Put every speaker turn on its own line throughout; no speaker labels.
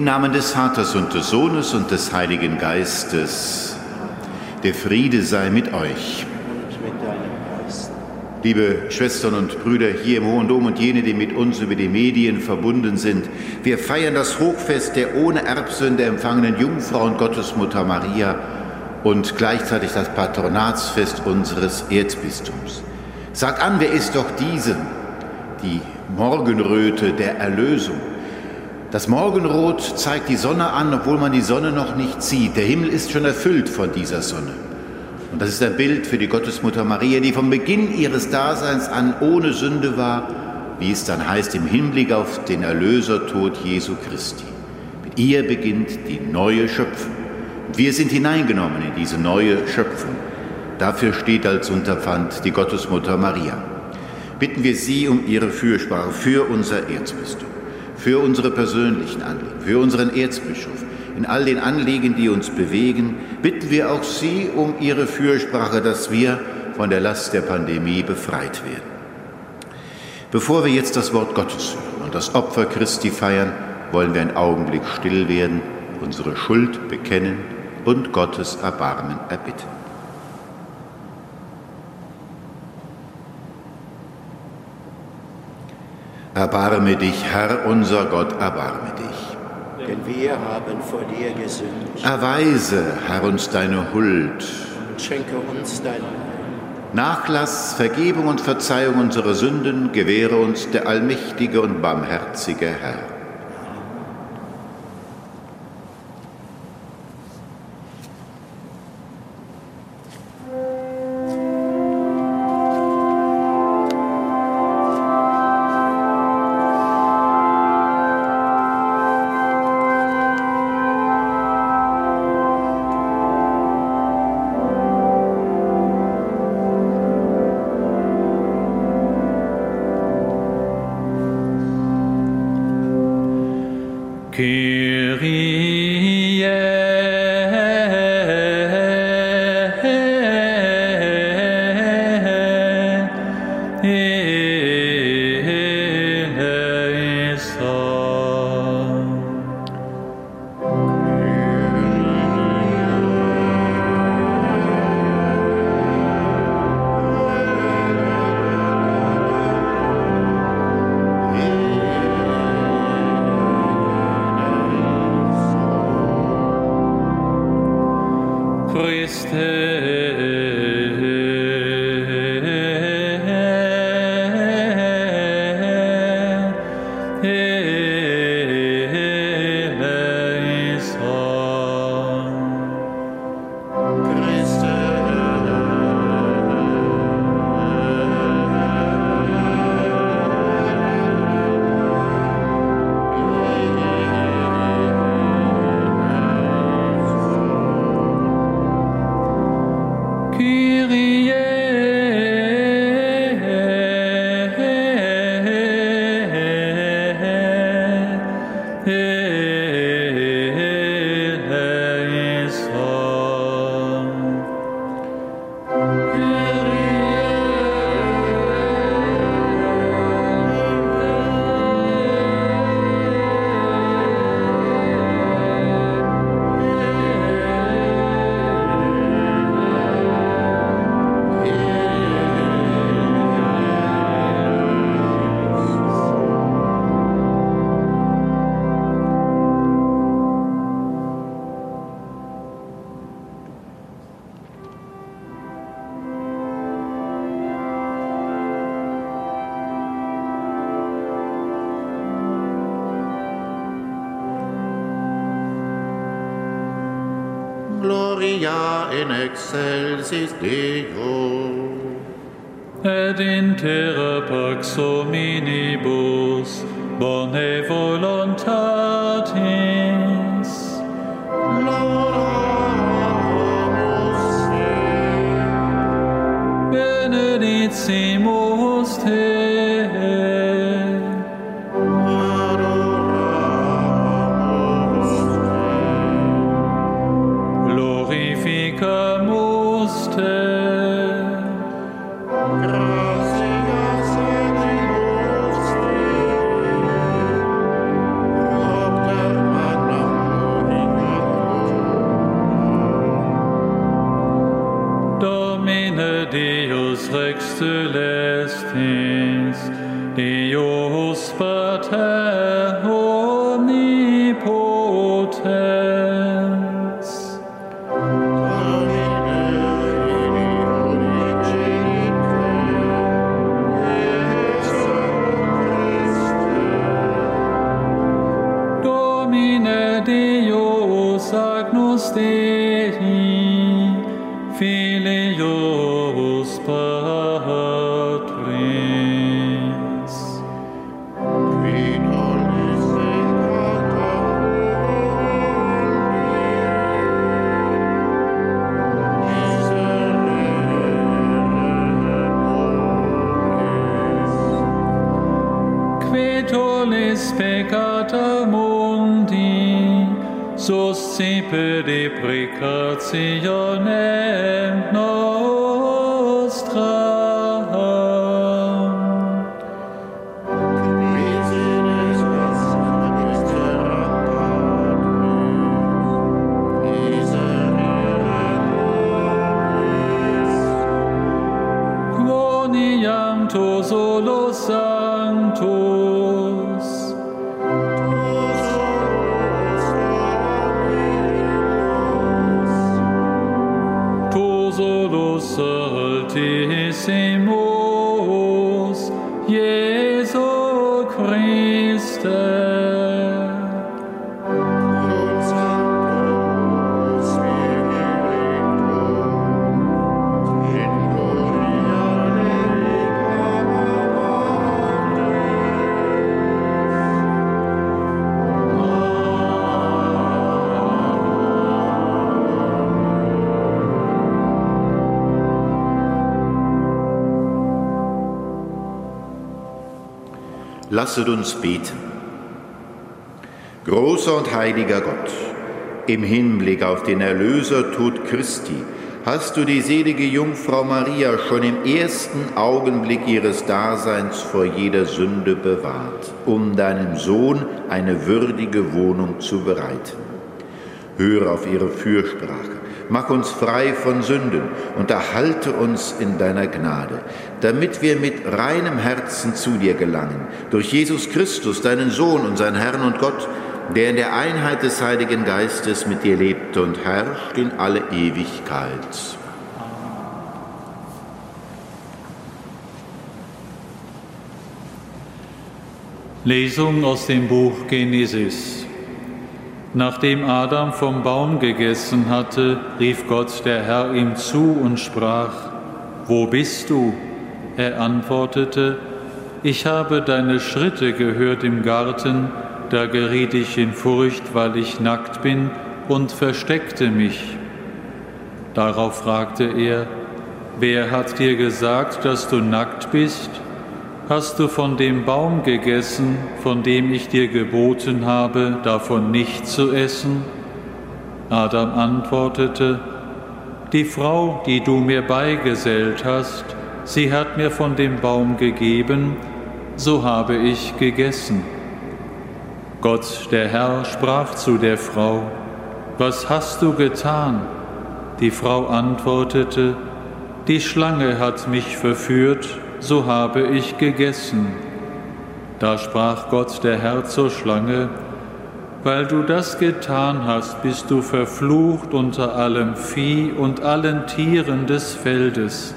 Im Namen des Vaters und des Sohnes und des Heiligen Geistes, der Friede sei mit euch. Liebe Schwestern und Brüder hier im Hohen Dom und jene, die mit uns über die Medien verbunden sind, wir feiern das Hochfest der ohne Erbsünde empfangenen Jungfrau und Gottesmutter Maria und gleichzeitig das Patronatsfest unseres Erzbistums. Sagt an, wer ist doch diese, die Morgenröte der Erlösung? Das Morgenrot zeigt die Sonne an, obwohl man die Sonne noch nicht sieht. Der Himmel ist schon erfüllt von dieser Sonne. Und das ist ein Bild für die Gottesmutter Maria, die vom Beginn ihres Daseins an ohne Sünde war, wie es dann heißt im Hinblick auf den Erlösertod Jesu Christi. Mit ihr beginnt die neue Schöpfung. Und wir sind hineingenommen in diese neue Schöpfung. Dafür steht als Unterpfand die Gottesmutter Maria. Bitten wir sie um ihre Fürsprache für unser Erzbistum, für unsere persönlichen Anliegen, für unseren Erzbischof, in all den Anliegen, die uns bewegen, bitten wir auch Sie um Ihre Fürsprache, dass wir von der Last der Pandemie befreit werden. Bevor wir jetzt das Wort Gottes hören und das Opfer Christi feiern, wollen wir einen Augenblick still werden, unsere Schuld bekennen und Gottes Erbarmen erbitten. Erbarme dich, Herr unser Gott, erbarme dich.
Denn wir haben vor dir gesündigt
Erweise, Herr, uns deine Huld.
und schenke uns dein.
Nachlass, Vergebung und Verzeihung unserer Sünden gewähre uns der allmächtige und barmherzige Herr.
Kyrie
excelsis Deo.
et in terra pax hominibus peccata mundi, suscipe deprecationem
Lasset uns beten. Großer und heiliger Gott, im Hinblick auf den Erlösertod Christi hast du die selige Jungfrau Maria schon im ersten Augenblick ihres Daseins vor jeder Sünde bewahrt, um deinem Sohn eine würdige Wohnung zu bereiten. Höre auf ihre Fürsprache, mach uns frei von Sünden und erhalte uns in deiner Gnade, damit wir mit reinem Herzen zu dir gelangen, durch Jesus Christus, deinen Sohn, unseren Herrn und Gott, der in der Einheit des Heiligen Geistes mit dir lebt und herrscht in alle Ewigkeit.
Lesung aus dem Buch Genesis. Nachdem Adam vom Baum gegessen hatte, rief Gott der Herr ihm zu und sprach, Wo bist du? Er antwortete, Ich habe deine Schritte gehört im Garten, da geriet ich in Furcht, weil ich nackt bin, und versteckte mich. Darauf fragte er, Wer hat dir gesagt, dass du nackt bist? Hast du von dem Baum gegessen, von dem ich dir geboten habe, davon nicht zu essen? Adam antwortete, Die Frau, die du mir beigesellt hast, sie hat mir von dem Baum gegeben, so habe ich gegessen. Gott, der Herr, sprach zu der Frau, Was hast du getan? Die Frau antwortete, Die Schlange hat mich verführt, so habe ich gegessen. Da sprach Gott der Herr zur Schlange, weil du das getan hast, bist du verflucht unter allem Vieh und allen Tieren des Feldes.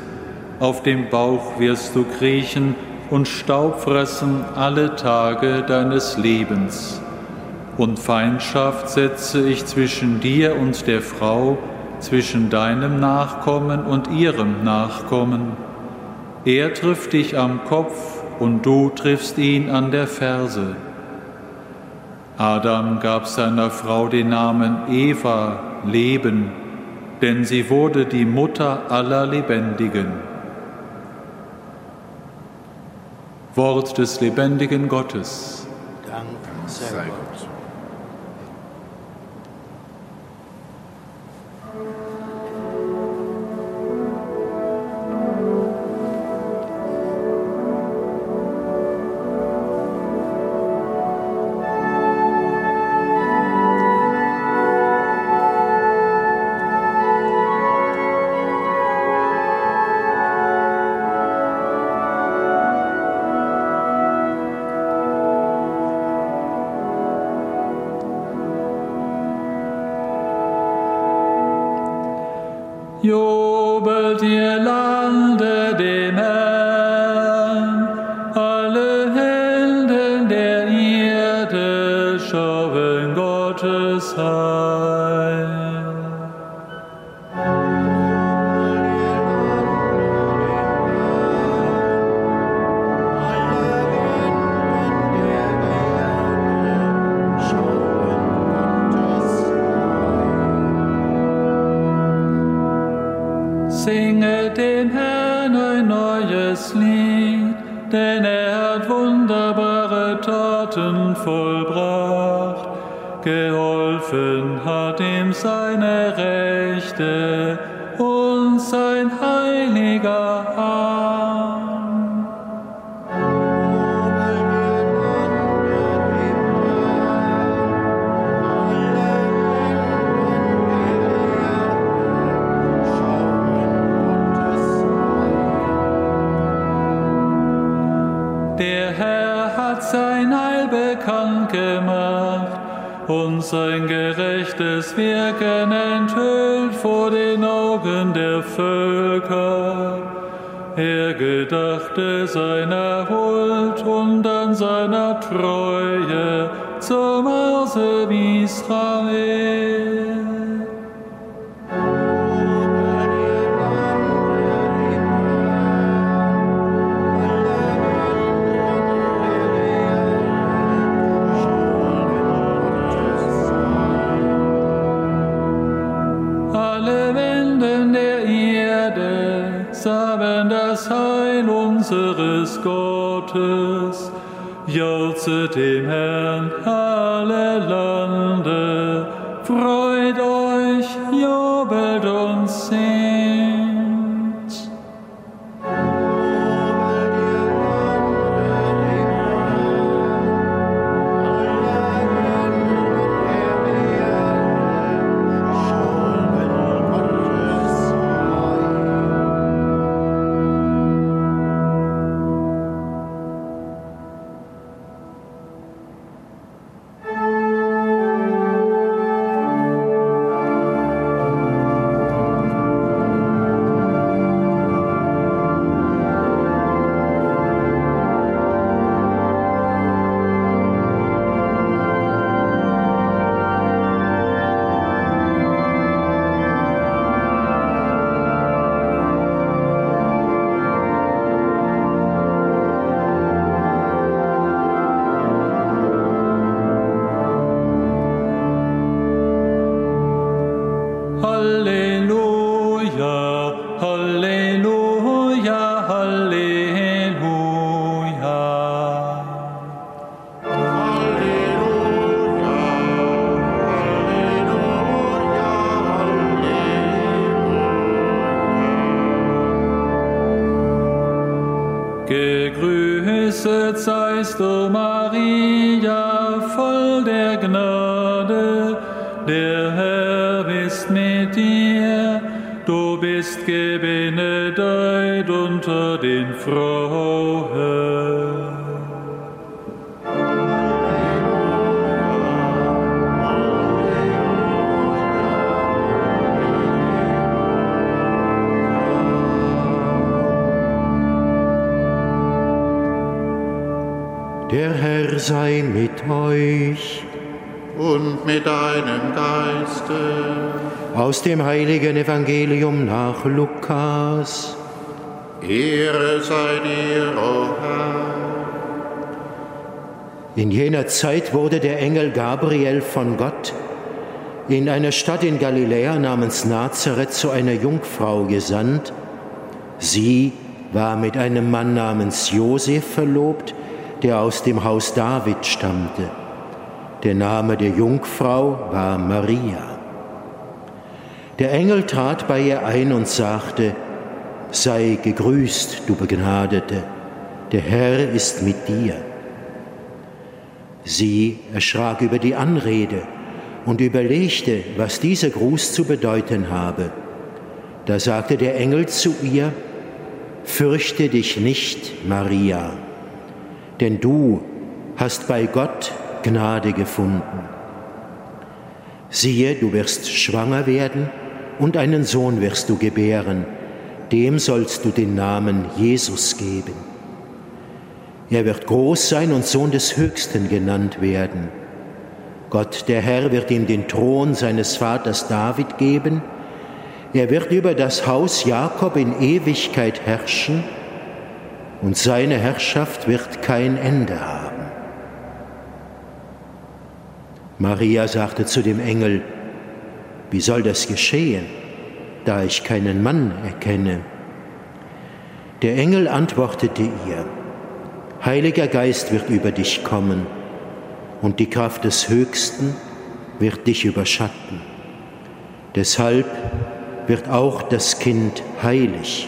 Auf dem Bauch wirst du kriechen und Staub fressen alle Tage deines Lebens. Und Feindschaft setze ich zwischen dir und der Frau, zwischen deinem Nachkommen und ihrem Nachkommen. Er trifft dich am Kopf und du triffst ihn an der Ferse. Adam gab seiner Frau den Namen Eva, Leben, denn sie wurde die Mutter aller Lebendigen. Wort des lebendigen Gottes.
Dank sei Gott.
Singet dem Herrn ein neues Lied, denn er hat wunderbare Taten vollbracht. Geholfen hat ihm seine Rechte sein gerechtes Wirken enthüllt vor den Augen der Völker. Er gedachte seiner Huld und an seiner Treue zum Hause Israel. Gottes. Jauchzet dem Herrn alle Lande, freut
sei mit euch.
und mit deinem Geiste.
Aus dem heiligen Evangelium nach Lukas.
Ehre sei dir, o Herr.
In jener Zeit wurde der Engel Gabriel von Gott in eine Stadt in Galiläa namens Nazareth zu einer Jungfrau gesandt. Sie war mit einem Mann namens Josef verlobt, der aus dem Haus David stammte. Der Name der Jungfrau war Maria. Der Engel trat bei ihr ein und sagte, Sei gegrüßt, du Begnadete, der Herr ist mit dir. Sie erschrak über die Anrede und überlegte, was dieser Gruß zu bedeuten habe. Da sagte der Engel zu ihr, Fürchte dich nicht, Maria, denn du hast bei Gott Gnade gefunden. Siehe, du wirst schwanger werden und einen Sohn wirst du gebären, dem sollst du den Namen Jesus geben. Er wird groß sein und Sohn des Höchsten genannt werden. Gott, der Herr, wird ihm den Thron seines Vaters David geben. Er wird über das Haus Jakob in Ewigkeit herrschen und seine Herrschaft wird kein Ende haben. Maria sagte zu dem Engel, wie soll das geschehen, da ich keinen Mann erkenne? Der Engel antwortete ihr, Heiliger Geist wird über dich kommen und die Kraft des Höchsten wird dich überschatten. Deshalb wird auch das Kind heilig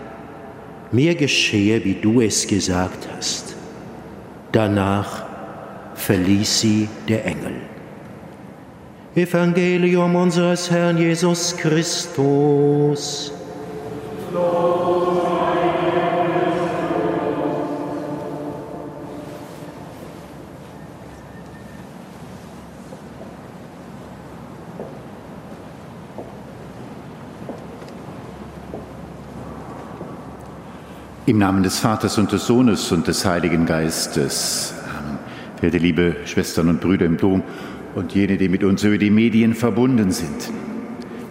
mir geschehe, wie du es gesagt hast. Danach verließ sie der Engel. Evangelium unseres Herrn Jesus Christus.
Im Namen des Vaters und des Sohnes und des Heiligen Geistes. Amen. Verehrte liebe Schwestern und Brüder im Dom, und jene, die mit uns über die Medien verbunden sind.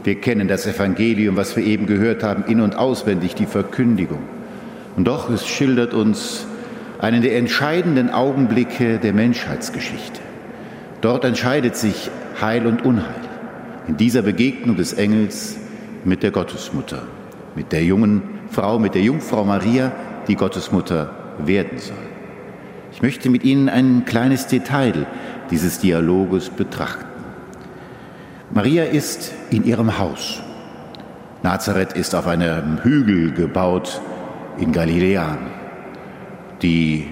Wir kennen das Evangelium, was wir eben gehört haben, in und auswendig, die Verkündigung. Und doch, es schildert uns einen der entscheidenden Augenblicke der Menschheitsgeschichte. Dort entscheidet sich Heil und Unheil. In dieser Begegnung des Engels mit der Gottesmutter, mit der jungen Frau, mit der Jungfrau Maria, die Gottesmutter werden soll. Ich möchte mit Ihnen ein kleines Detail dieses Dialoges betrachten. Maria ist in ihrem Haus. Nazareth ist auf einem Hügel gebaut in Galiläa. Die,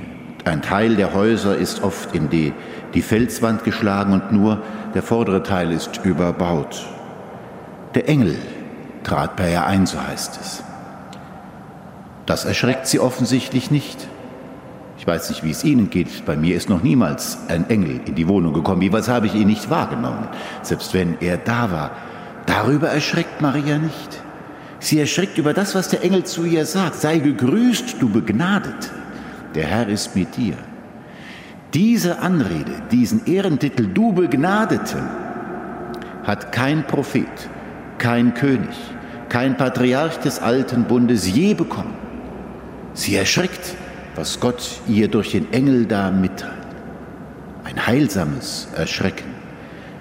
ein Teil der Häuser ist oft in die, die Felswand geschlagen und nur der vordere Teil ist überbaut. Der Engel trat bei ihr ein, so heißt es. Das erschreckt sie offensichtlich nicht. Ich weiß nicht, wie es Ihnen geht. Bei mir ist noch niemals ein Engel in die Wohnung gekommen. Jeweils habe ich ihn nicht wahrgenommen, selbst wenn er da war. Darüber erschreckt Maria nicht. Sie erschreckt über das, was der Engel zu ihr sagt. Sei gegrüßt, du Begnadete. Der Herr ist mit dir. Diese Anrede, diesen Ehrentitel, du Begnadete, hat kein Prophet, kein König, kein Patriarch des alten Bundes je bekommen. Sie erschreckt was Gott ihr durch den Engel da mitteilt. Ein heilsames Erschrecken.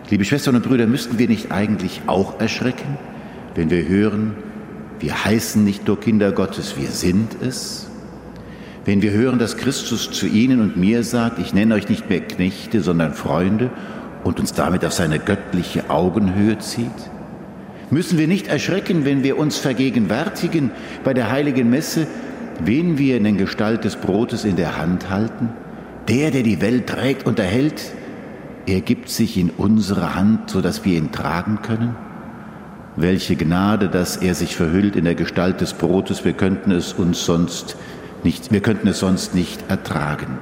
Liebe Schwestern und Brüder, müssten wir nicht eigentlich auch erschrecken, wenn wir hören, wir heißen nicht nur Kinder Gottes, wir sind es? Wenn wir hören, dass Christus zu Ihnen und mir sagt, ich nenne euch nicht mehr Knechte, sondern Freunde und uns damit auf seine göttliche Augenhöhe zieht? Müssen wir nicht erschrecken, wenn wir uns vergegenwärtigen bei der heiligen Messe, wen wir in den Gestalt des Brotes in der Hand halten, der, der die Welt trägt und erhält, er gibt sich in unsere Hand, so dass wir ihn tragen können? Welche Gnade, dass er sich verhüllt in der Gestalt des Brotes, wir könnten es uns sonst nicht, wir könnten es sonst nicht ertragen.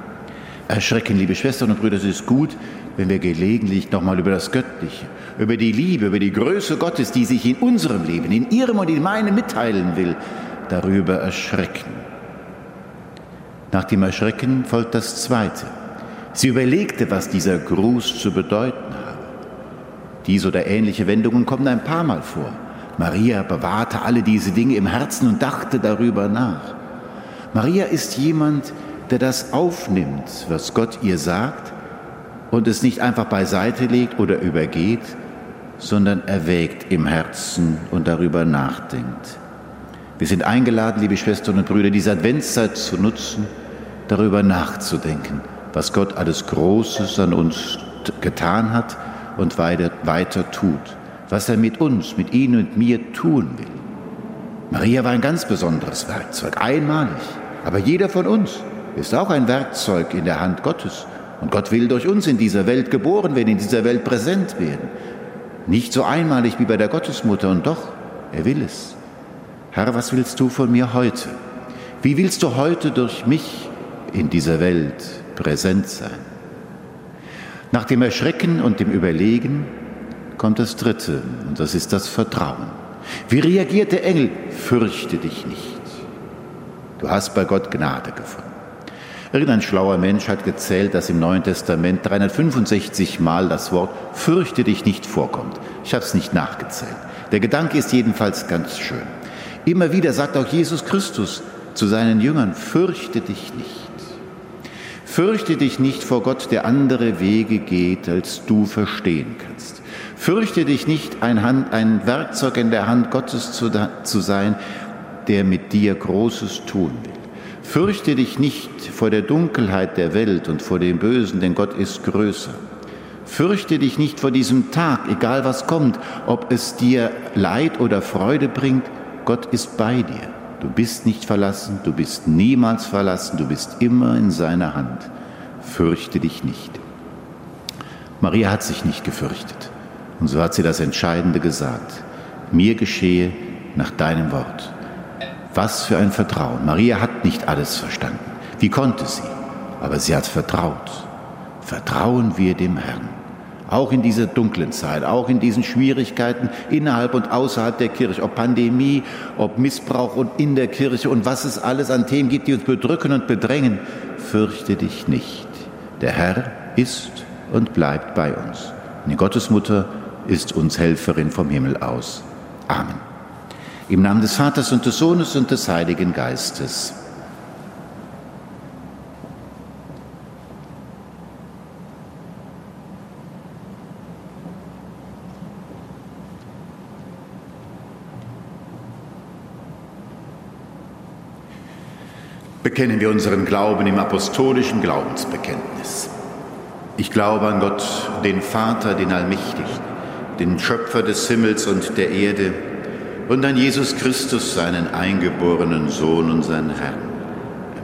Erschrecken, liebe Schwestern und Brüder, es ist gut, wenn wir gelegentlich nochmal über das Göttliche, über die Liebe, über die Größe Gottes, die sich in unserem Leben, in Ihrem und in meinem mitteilen will, darüber erschrecken. Nach dem Erschrecken folgt das Zweite. Sie überlegte, was dieser Gruß zu bedeuten habe. Diese oder ähnliche Wendungen kommen ein paar Mal vor. Maria bewahrte alle diese Dinge im Herzen und dachte darüber nach. Maria ist jemand, der das aufnimmt, was Gott ihr sagt und es nicht einfach beiseite legt oder übergeht, sondern erwägt im Herzen und darüber nachdenkt. Wir sind eingeladen, liebe Schwestern und Brüder, diese Adventszeit zu nutzen, darüber nachzudenken, was Gott alles Großes an uns getan hat und weiter, weiter tut, was er mit uns, mit Ihnen und mir tun will. Maria war ein ganz besonderes Werkzeug, einmalig. Aber jeder von uns ist auch ein Werkzeug in der Hand Gottes. Und Gott will durch uns in dieser Welt geboren werden, in dieser Welt präsent werden. Nicht so einmalig wie bei der Gottesmutter, und doch, er will es. Herr, was willst du von mir heute? Wie willst du heute durch mich in dieser Welt präsent sein? Nach dem Erschrecken und dem Überlegen kommt das Dritte, und das ist das Vertrauen. Wie reagiert der Engel? Fürchte dich nicht. Du hast bei Gott Gnade gefunden. Irgendein schlauer Mensch hat gezählt, dass im Neuen Testament 365 Mal das Wort fürchte dich nicht vorkommt. Ich habe es nicht nachgezählt. Der Gedanke ist jedenfalls ganz schön. Immer wieder sagt auch Jesus Christus zu seinen Jüngern, fürchte dich nicht. Fürchte dich nicht vor Gott, der andere Wege geht, als du verstehen kannst. Fürchte dich nicht, ein, Hand, ein Werkzeug in der Hand Gottes zu, zu sein, der mit dir Großes tun will. Fürchte dich nicht vor der Dunkelheit der Welt und vor dem Bösen, denn Gott ist größer. Fürchte dich nicht vor diesem Tag, egal was kommt, ob es dir Leid oder Freude bringt, Gott ist bei dir. Du bist nicht verlassen, du bist niemals verlassen, du bist immer in seiner Hand. Fürchte dich nicht. Maria hat sich nicht gefürchtet. Und so hat sie das Entscheidende gesagt. Mir geschehe nach deinem Wort. Was für ein Vertrauen. Maria hat nicht alles verstanden. Wie konnte sie? Aber sie hat vertraut. Vertrauen wir dem Herrn. Auch in dieser dunklen Zeit, auch in diesen Schwierigkeiten innerhalb und außerhalb der Kirche, ob Pandemie, ob Missbrauch und in der Kirche und was es alles an Themen gibt, die uns bedrücken und bedrängen, fürchte dich nicht. Der Herr ist und bleibt bei uns. Die Gottesmutter ist uns Helferin vom Himmel aus. Amen. Im Namen des Vaters und des Sohnes und des Heiligen Geistes. Bekennen wir unseren Glauben im apostolischen Glaubensbekenntnis. Ich glaube an Gott, den Vater, den Allmächtigen, den Schöpfer des Himmels und der Erde, und an Jesus Christus, seinen eingeborenen Sohn, unseren Herrn,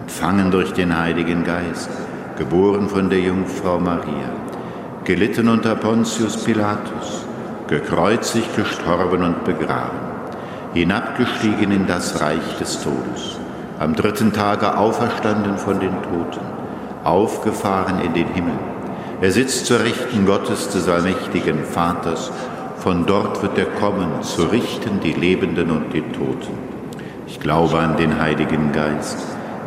empfangen durch den Heiligen Geist, geboren von der Jungfrau Maria, gelitten unter Pontius Pilatus, gekreuzigt, gestorben und begraben, hinabgestiegen in das Reich des Todes, am dritten Tage auferstanden von den Toten, aufgefahren in den Himmel. Er sitzt zur Rechten Gottes des allmächtigen Vaters von dort wird er kommen, zu richten die Lebenden und die Toten. Ich glaube an den Heiligen Geist,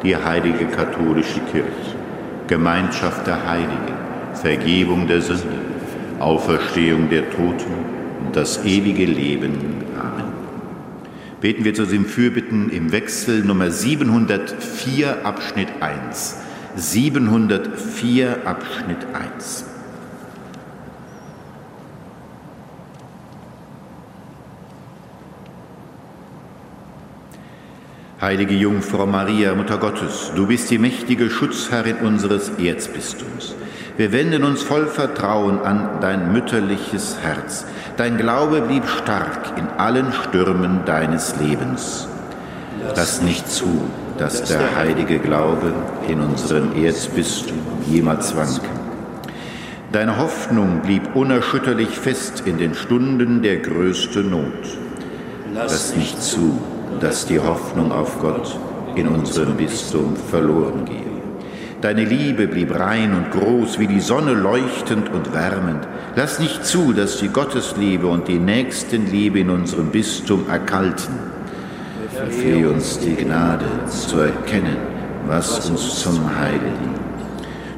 die heilige katholische Kirche, Gemeinschaft der Heiligen, Vergebung der Sünde, Auferstehung der Toten und das ewige Leben. Amen. Beten wir zu dem Fürbitten im Wechsel Nummer 704 Abschnitt 1. 704 Abschnitt 1. Heilige Jungfrau Maria, Mutter Gottes, du bist die mächtige Schutzherrin unseres Erzbistums. Wir wenden uns voll Vertrauen an dein mütterliches Herz. Dein Glaube blieb stark in allen Stürmen deines Lebens. Lass nicht zu, dass der heilige Glaube in unserem Erzbistum jemals wanken. Deine Hoffnung blieb unerschütterlich fest in den Stunden der größten Not. Lass nicht zu, dass die Hoffnung auf Gott in unserem Bistum verloren gehe. Deine Liebe blieb rein und groß, wie die Sonne leuchtend und wärmend. Lass nicht zu, dass die Gottesliebe und die Nächstenliebe in unserem Bistum erkalten. Verfehle uns die Gnade zu erkennen, was uns zum Heile dient.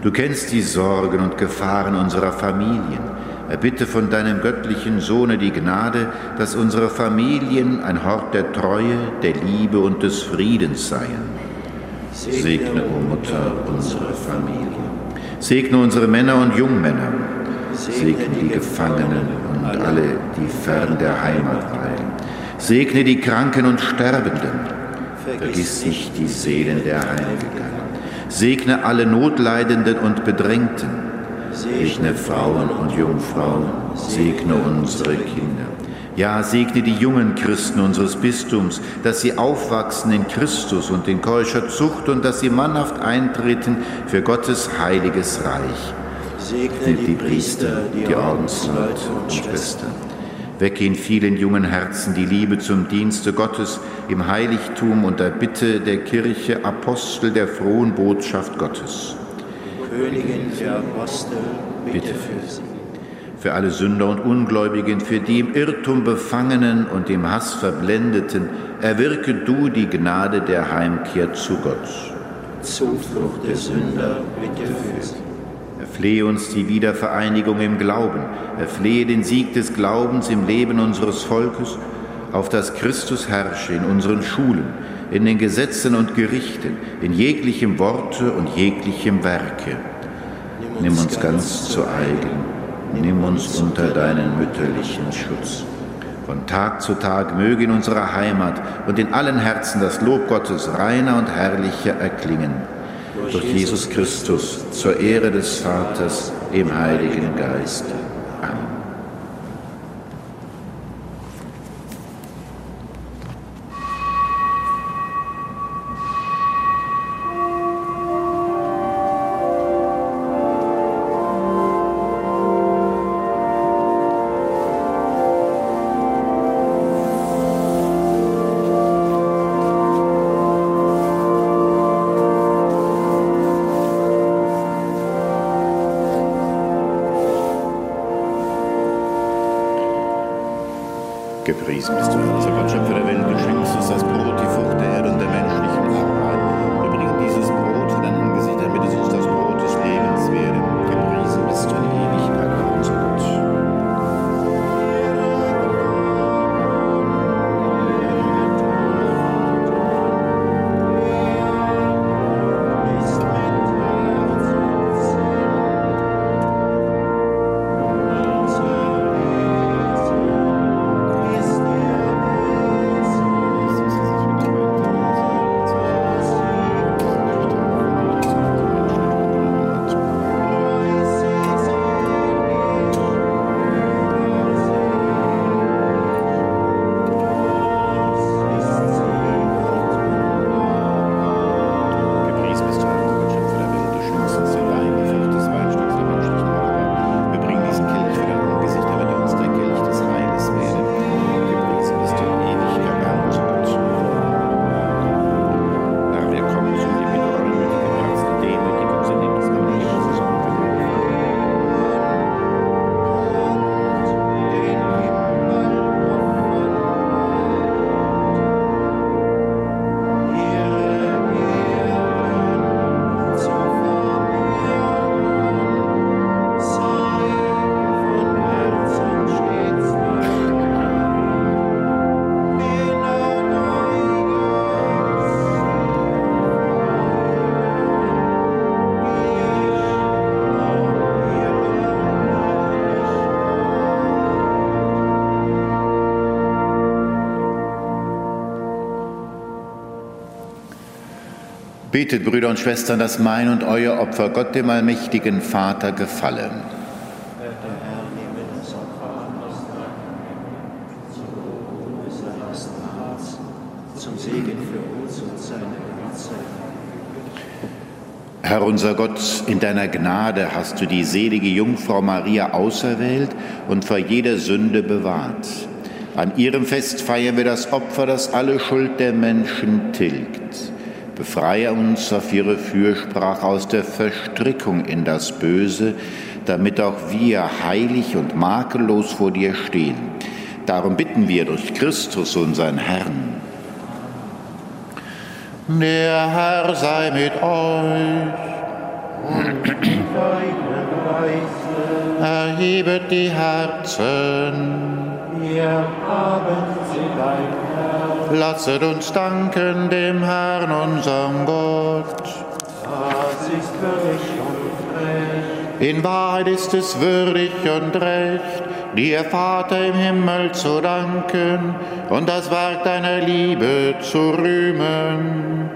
Du kennst die Sorgen und Gefahren unserer Familien Erbitte von deinem göttlichen Sohne die Gnade, dass unsere Familien ein Hort der Treue, der Liebe und des Friedens seien. Segne, o oh Mutter, unsere Familie. Segne unsere Männer und Jungmänner. Segne die Gefangenen und alle, die fern der Heimat weilen. Segne die Kranken und Sterbenden. Vergiss nicht die Seelen der Heiligen. Segne alle Notleidenden und Bedrängten Segne Frauen und Jungfrauen, segne unsere Kinder. Ja, segne die jungen Christen unseres Bistums, dass sie aufwachsen in Christus und in keuscher Zucht und dass sie mannhaft eintreten für Gottes heiliges Reich.
Segne die Priester, die Ordensleute und Schwestern.
Wecke in vielen jungen Herzen die Liebe zum Dienste Gottes im Heiligtum und der Bitte der Kirche, Apostel der frohen Botschaft Gottes.
Königin der Apostel, bitte für sie.
Für alle Sünder und Ungläubigen, für die im Irrtum Befangenen und im Hass Verblendeten, erwirke du die Gnade der Heimkehr zu Gott.
Zuflucht der Sünder, bitte für.
Erflehe uns die Wiedervereinigung im Glauben, erflehe den Sieg des Glaubens im Leben unseres Volkes, auf das Christus herrsche in unseren Schulen, in den Gesetzen und Gerichten, in jeglichem Worte und jeglichem Werke. Nimm uns ganz zu eigen nimm uns unter deinen mütterlichen Schutz. Von Tag zu Tag möge in unserer Heimat und in allen Herzen das Lob Gottes reiner und herrlicher erklingen. Durch Jesus Christus, zur Ehre des Vaters, im Heiligen Geist. Gepriesen bist du, Betet, Brüder und Schwestern, dass mein und euer Opfer Gott dem allmächtigen Vater
Gnade.
Herr unser Gott, in deiner Gnade hast du die selige Jungfrau Maria auserwählt und vor jeder Sünde bewahrt. An ihrem Fest feiern wir das Opfer, das alle Schuld der Menschen tilgt. Befreie uns auf ihre Fürsprache aus der Verstrickung in das Böse, damit auch wir heilig und makellos vor dir stehen. Darum bitten wir durch Christus, unseren Herrn.
Der Herr sei mit euch. Erhebet die Herzen.
Wir haben sie dein Herr,
Lasset uns danken dem Herrn, unserem Gott.
das ist würdig und recht.
In Wahrheit ist es würdig und recht, dir Vater im Himmel zu danken und das Werk deiner Liebe zu rühmen.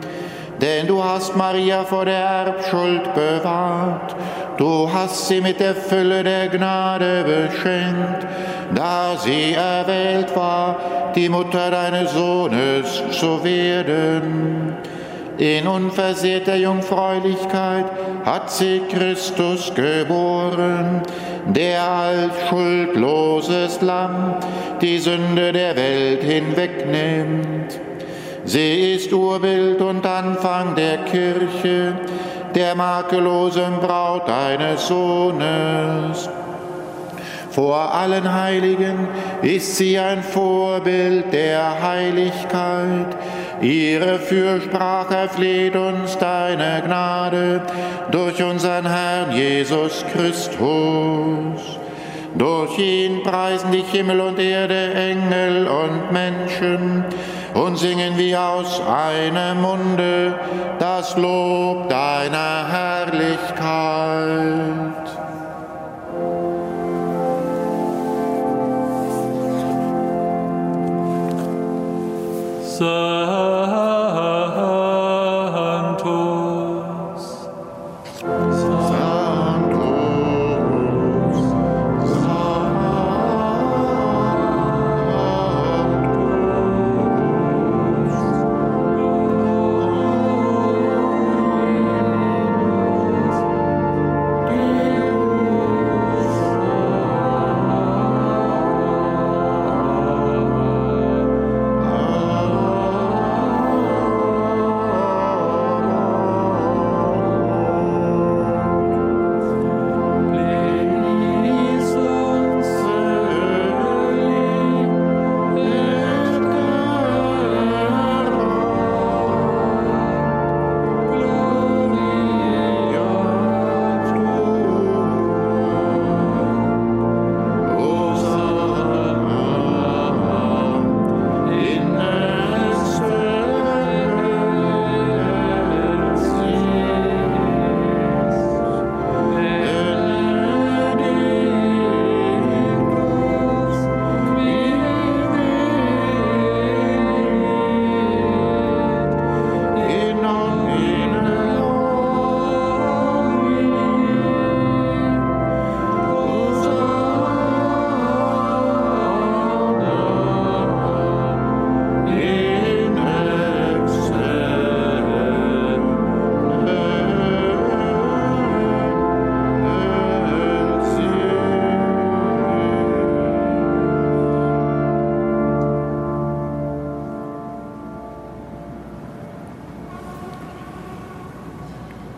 Denn du hast Maria vor der Erbschuld bewahrt, du hast sie mit der Fülle der Gnade beschenkt da sie erwählt war, die Mutter deines Sohnes zu werden. In unversehrter Jungfräulichkeit hat sie Christus geboren, der als schuldloses Lamm die Sünde der Welt hinwegnimmt. Sie ist Urbild und Anfang der Kirche, der makellosen Braut deines Sohnes. Vor allen Heiligen ist sie ein Vorbild der Heiligkeit. Ihre Fürsprache erfleht uns deine Gnade durch unseren Herrn Jesus Christus. Durch ihn preisen dich Himmel und Erde, Engel und Menschen und singen wie aus einem Munde das Lob deiner Herrlichkeit.
say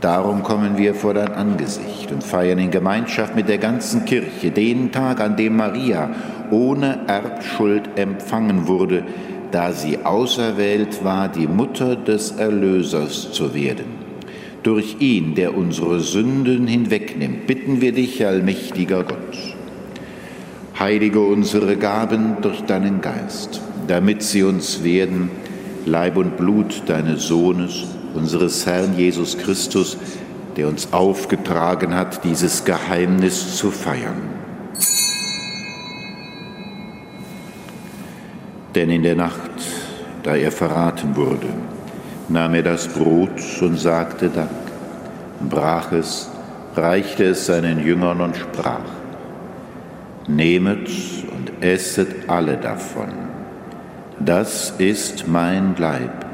Darum kommen wir vor dein Angesicht und feiern in Gemeinschaft mit der ganzen Kirche den Tag, an dem Maria ohne Erbschuld empfangen wurde, da sie auserwählt war, die Mutter des Erlösers zu werden. Durch ihn, der unsere Sünden hinwegnimmt, bitten wir dich, allmächtiger Gott. Heilige unsere Gaben durch deinen Geist, damit sie uns werden, Leib und Blut deines Sohnes, unseres Herrn Jesus Christus, der uns aufgetragen hat, dieses Geheimnis zu feiern. Denn in der Nacht, da er verraten wurde, nahm er das Brot und sagte Dank, brach es, reichte es seinen Jüngern und sprach, Nehmet und esset alle davon. Das ist mein Leib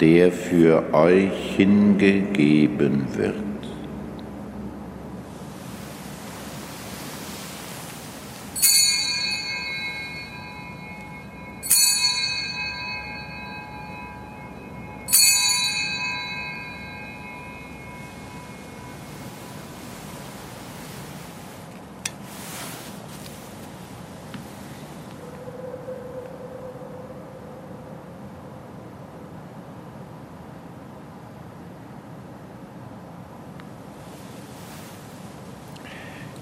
der für euch hingegeben wird.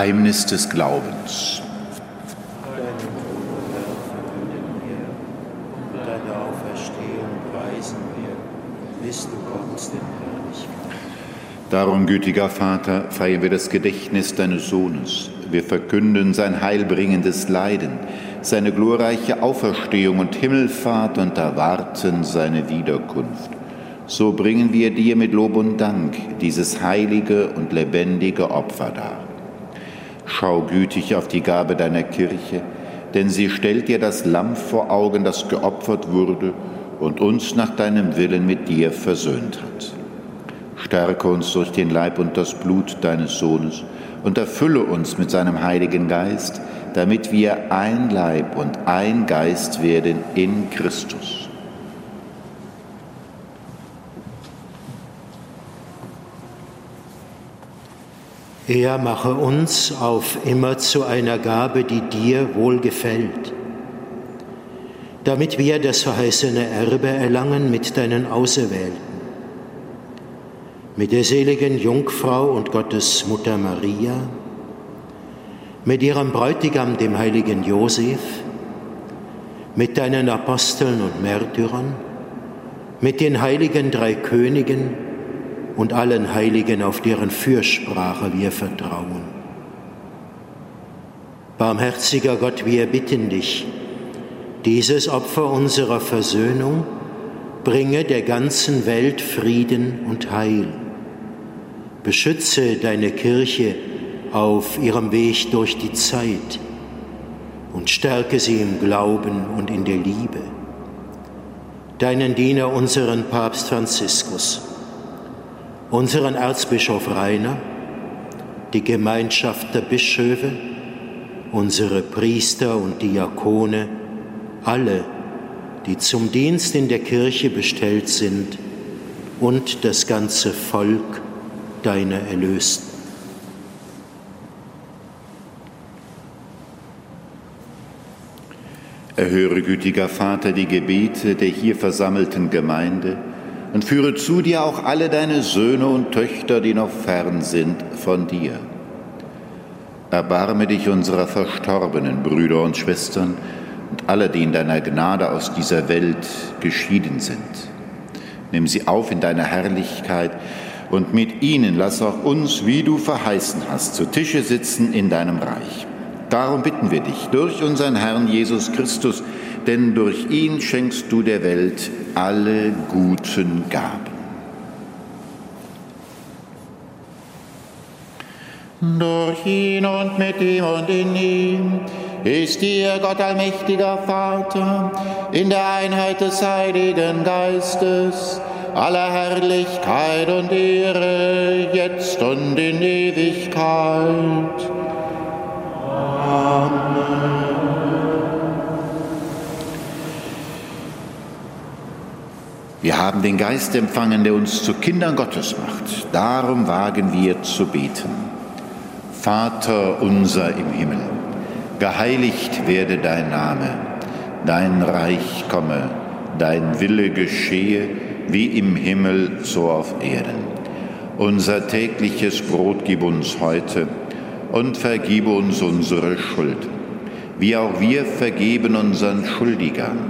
Geheimnis des Glaubens.
Deine Auferstehung preisen wir, bis du kommst in Herrlichkeit.
Darum, gütiger Vater, feiern wir das Gedächtnis deines Sohnes. Wir verkünden sein heilbringendes Leiden, seine glorreiche Auferstehung und Himmelfahrt und erwarten seine Wiederkunft. So bringen wir dir mit Lob und Dank dieses heilige und lebendige Opfer dar. Schau gütig auf die Gabe deiner Kirche, denn sie stellt dir das Lamm vor Augen, das geopfert wurde und uns nach deinem Willen mit dir versöhnt hat. Stärke uns durch den Leib und das Blut deines Sohnes und erfülle uns mit seinem Heiligen Geist, damit wir ein Leib und ein Geist werden in Christus.
Er mache uns auf immer zu einer Gabe, die dir wohlgefällt, damit wir das verheißene Erbe erlangen mit deinen Auserwählten, mit der seligen Jungfrau und Gottes Mutter Maria, mit ihrem Bräutigam, dem heiligen Josef, mit deinen Aposteln und Märtyrern, mit den heiligen drei Königen, und allen Heiligen, auf deren Fürsprache wir vertrauen. Barmherziger Gott, wir bitten dich, dieses Opfer unserer Versöhnung bringe der ganzen Welt Frieden und Heil. Beschütze deine Kirche auf ihrem Weg durch die Zeit und stärke sie im Glauben und in der Liebe. Deinen Diener, unseren Papst Franziskus, unseren Erzbischof Rainer, die Gemeinschaft der Bischöfe, unsere Priester und Diakone, alle, die zum Dienst in der Kirche bestellt sind und das ganze Volk deiner Erlösten.
Erhöre, gütiger Vater, die Gebete der hier versammelten Gemeinde und führe zu dir auch alle deine Söhne und Töchter, die noch fern sind von dir. Erbarme dich unserer verstorbenen Brüder und Schwestern und alle, die in deiner Gnade aus dieser Welt geschieden sind. Nimm sie auf in deiner Herrlichkeit und mit ihnen lass auch uns, wie du verheißen hast, zu Tische sitzen in deinem Reich. Darum bitten wir dich durch unseren Herrn Jesus Christus, denn durch ihn schenkst du der Welt alle guten Gaben.
Durch ihn und mit ihm und in ihm ist dir, Gott allmächtiger Vater, in der Einheit des Heiligen Geistes, aller Herrlichkeit und Ehre, jetzt und in Ewigkeit. Amen.
Wir haben den Geist empfangen, der uns zu Kindern Gottes macht. Darum wagen wir zu beten. Vater unser im Himmel, geheiligt werde dein Name, dein Reich komme, dein Wille geschehe, wie im Himmel so auf Erden. Unser tägliches Brot gib uns heute und vergib uns unsere Schuld, wie auch wir vergeben unseren Schuldigern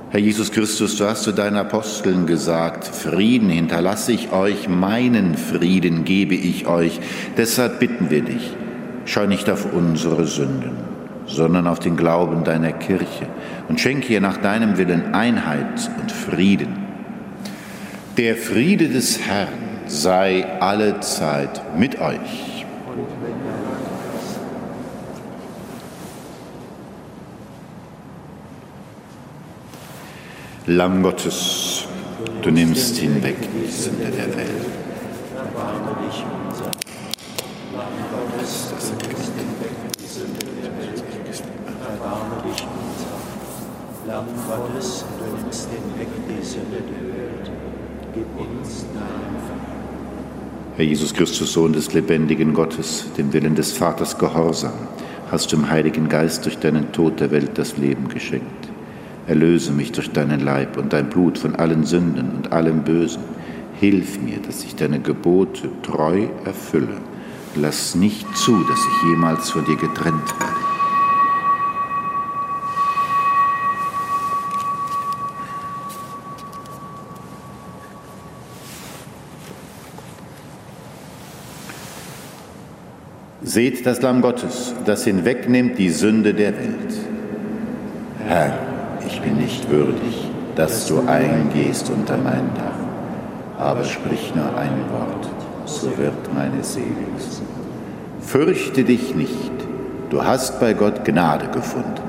Herr Jesus Christus, du hast zu deinen Aposteln gesagt, Frieden hinterlasse ich euch, meinen Frieden gebe ich euch. Deshalb bitten wir dich, schau nicht auf unsere Sünden, sondern auf den Glauben deiner Kirche und schenke ihr nach deinem Willen Einheit und Frieden. Der Friede des Herrn sei alle Zeit mit euch. Lamm Gottes, du nimmst hinweg die Sünde der Welt.
Lamm Gottes, du nimmst hinweg die Sünde der Welt. Gib uns deinen Frieden.
Herr Jesus Christus, Sohn des lebendigen Gottes, dem Willen des Vaters gehorsam, hast du im Heiligen Geist durch deinen Tod der Welt das Leben geschenkt. Erlöse mich durch deinen Leib und dein Blut von allen Sünden und allem Bösen. Hilf mir, dass ich deine Gebote treu erfülle. Lass nicht zu, dass ich jemals von dir getrennt werde. Seht das Lamm Gottes, das hinwegnimmt die Sünde der Welt. Herr, bin nicht würdig, dass du eingehst unter mein Dach, aber sprich nur ein Wort, so wird meine Seele. Fürchte dich nicht, du hast bei Gott Gnade gefunden.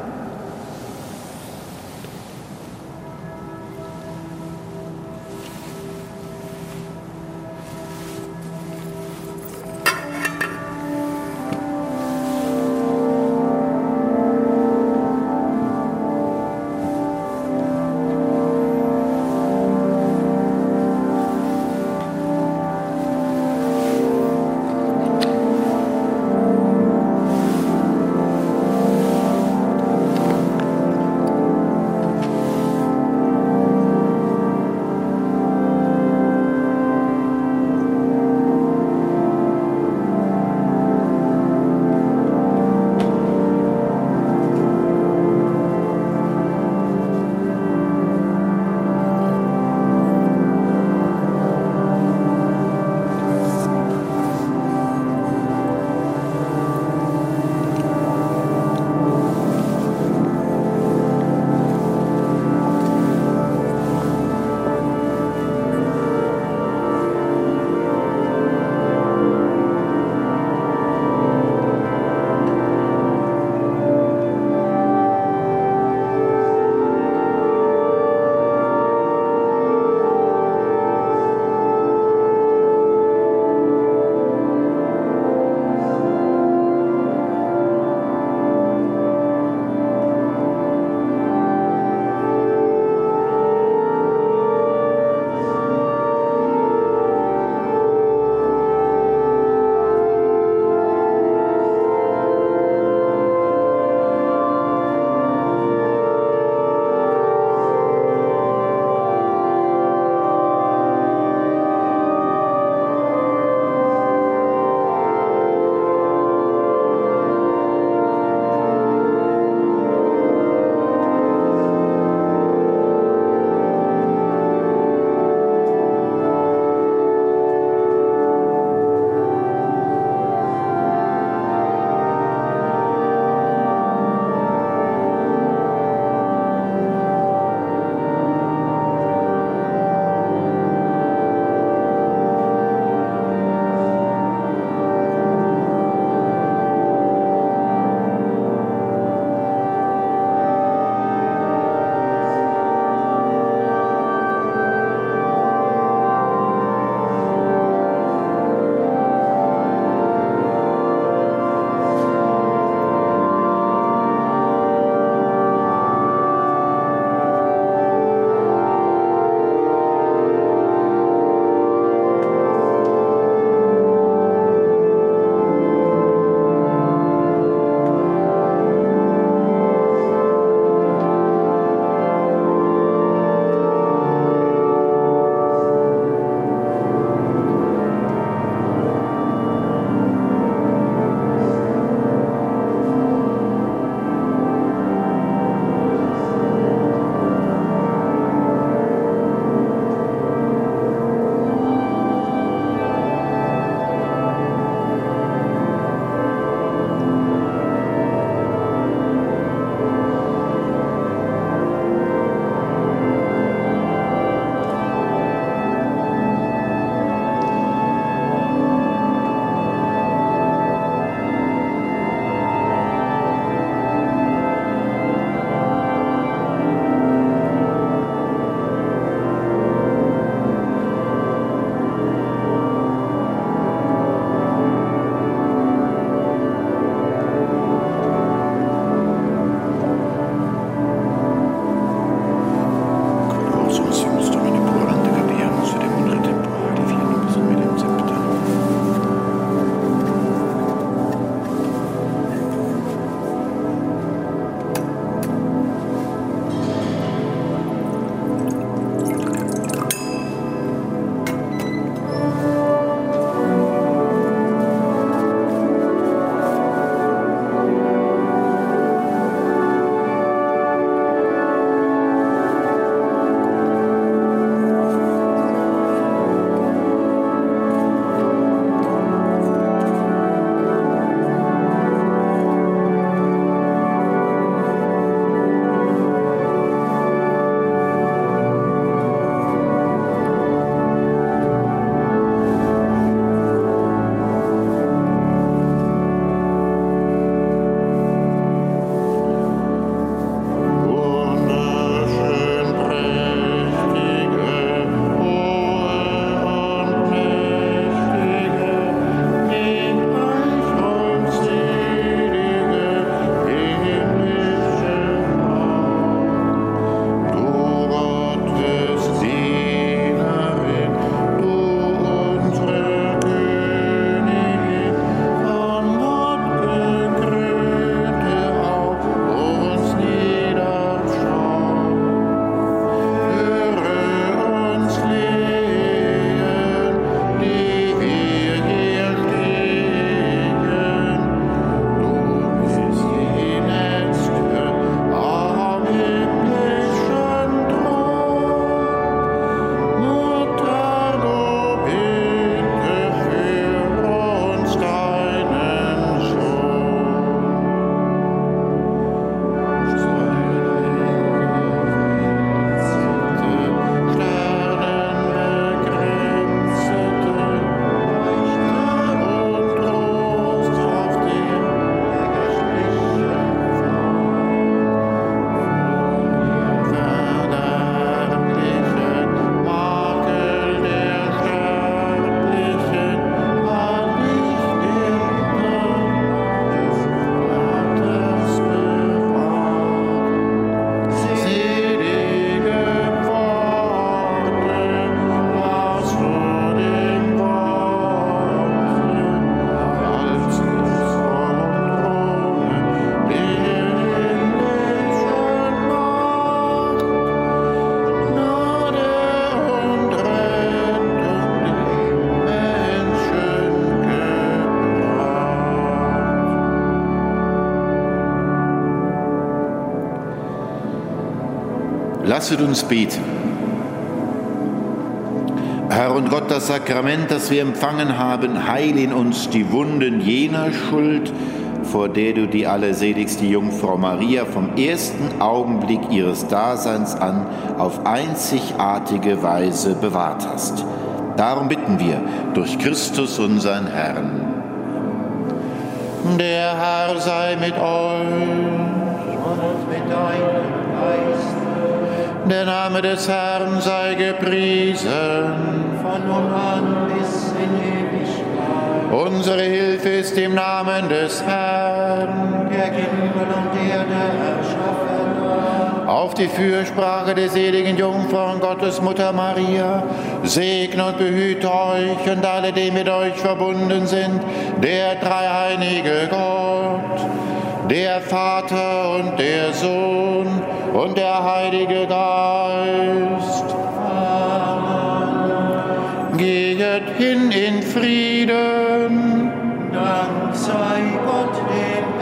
Lasset uns beten. Herr und Gott, das Sakrament, das wir empfangen haben, heil in uns die Wunden jener Schuld, vor der du die allerseligste Jungfrau Maria vom ersten Augenblick ihres Daseins an auf einzigartige Weise bewahrt hast. Darum bitten wir durch Christus unseren Herrn.
Der Herr sei mit euch
und mit deinem.
Der Name des Herrn sei gepriesen.
Von nun an bis in Ewigkeit.
Unsere Hilfe ist im Namen des Herrn.
Der Himmel und Erde erschaffen.
Auf die Fürsprache der seligen Jungfrau und Gottesmutter Maria, segne und behüte euch und alle, die mit euch verbunden sind, der dreieinige Gott, der Vater und der Sohn und der Heilige Geist. Amen. Geht hin in Frieden.
Dank sei Gott, der